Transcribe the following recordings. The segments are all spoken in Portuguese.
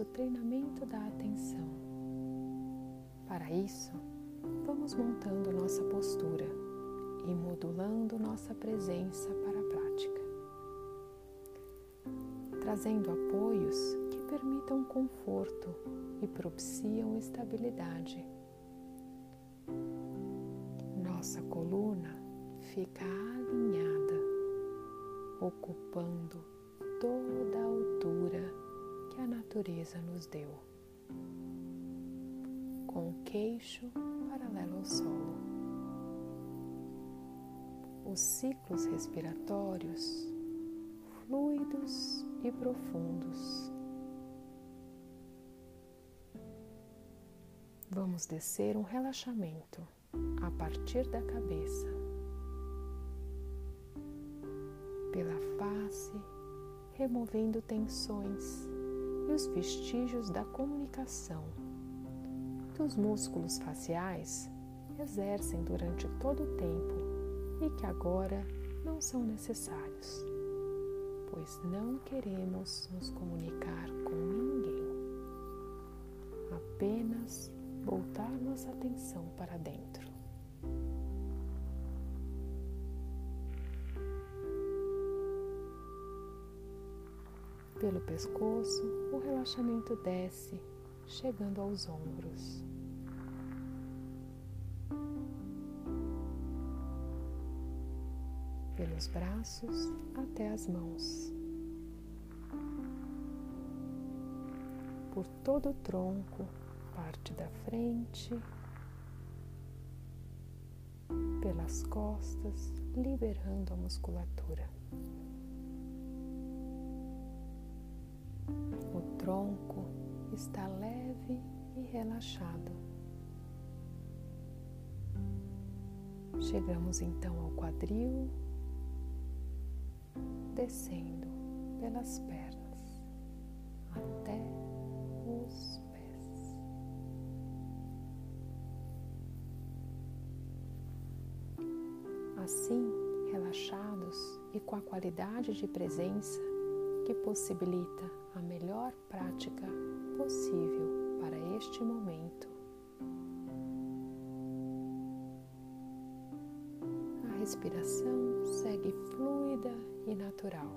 nosso treinamento da atenção. Para isso, vamos montando nossa postura e modulando nossa presença para a prática, trazendo apoios que permitam conforto e propiciam estabilidade. Nossa coluna fica alinhada, ocupando toda a altura a natureza nos deu, com o queixo paralelo ao solo. Os ciclos respiratórios fluidos e profundos. Vamos descer um relaxamento a partir da cabeça, pela face, removendo tensões e os vestígios da comunicação que os músculos faciais exercem durante todo o tempo e que agora não são necessários, pois não queremos nos comunicar com ninguém, apenas voltar nossa atenção para dentro. Pelo pescoço, o relaxamento desce, chegando aos ombros. Pelos braços até as mãos. Por todo o tronco, parte da frente, pelas costas, liberando a musculatura. Tronco está leve e relaxado. Chegamos então ao quadril, descendo pelas pernas até os pés. Assim, relaxados e com a qualidade de presença que possibilita a melhor prática possível para este momento. A respiração segue fluida e natural.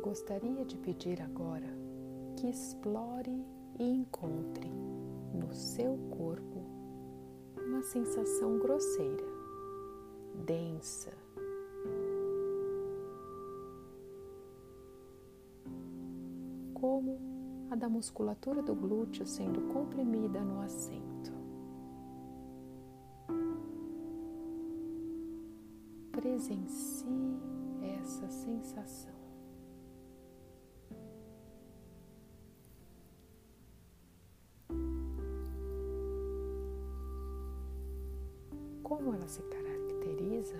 Gostaria de pedir agora que explore e encontre no seu corpo uma sensação grosseira, densa, como a da musculatura do glúteo sendo comprimida no assento. Presencie essa sensação. Caracteriza?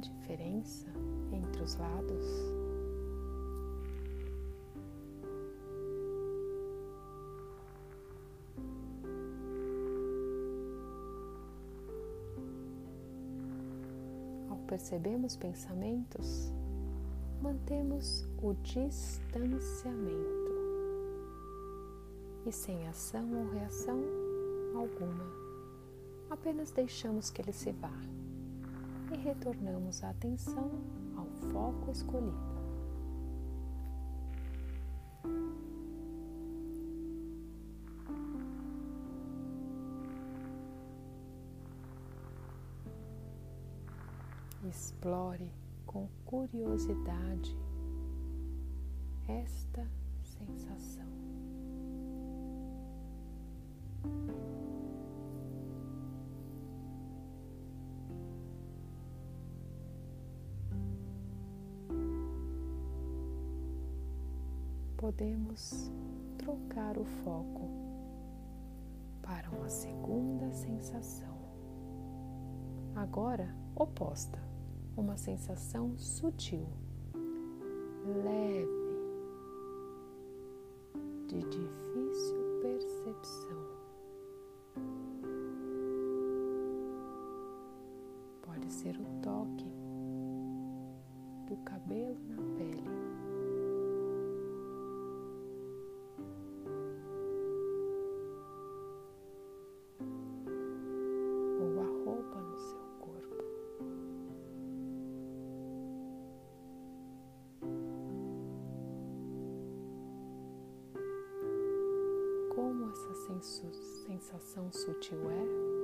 Diferença entre os lados? Ao percebermos pensamentos, mantemos o distanciamento e sem ação ou reação alguma, apenas deixamos que ele se vá e retornamos a atenção ao foco escolhido. Explore com curiosidade esta sensação. Podemos trocar o foco para uma segunda sensação, agora oposta uma sensação sutil, leve, de difícil essa sensação sutil é?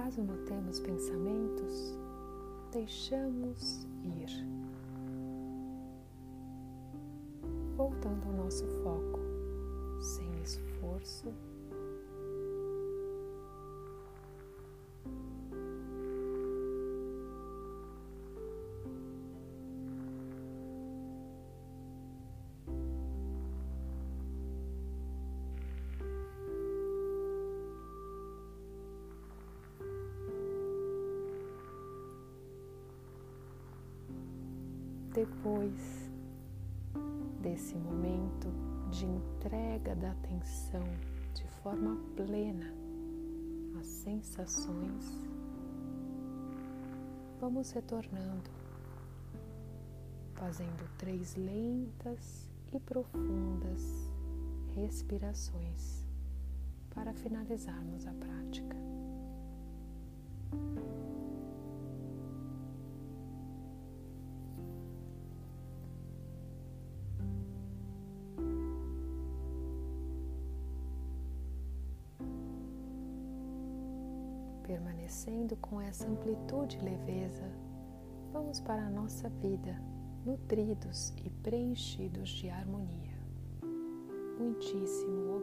Caso notemos pensamentos, deixamos ir. Voltando ao nosso foco, sem esforço depois desse momento de entrega da atenção de forma plena às sensações, vamos retornando, fazendo três lentas e profundas respirações para finalizarmos a prática. Permanecendo com essa amplitude e leveza, vamos para a nossa vida nutridos e preenchidos de harmonia. Muitíssimo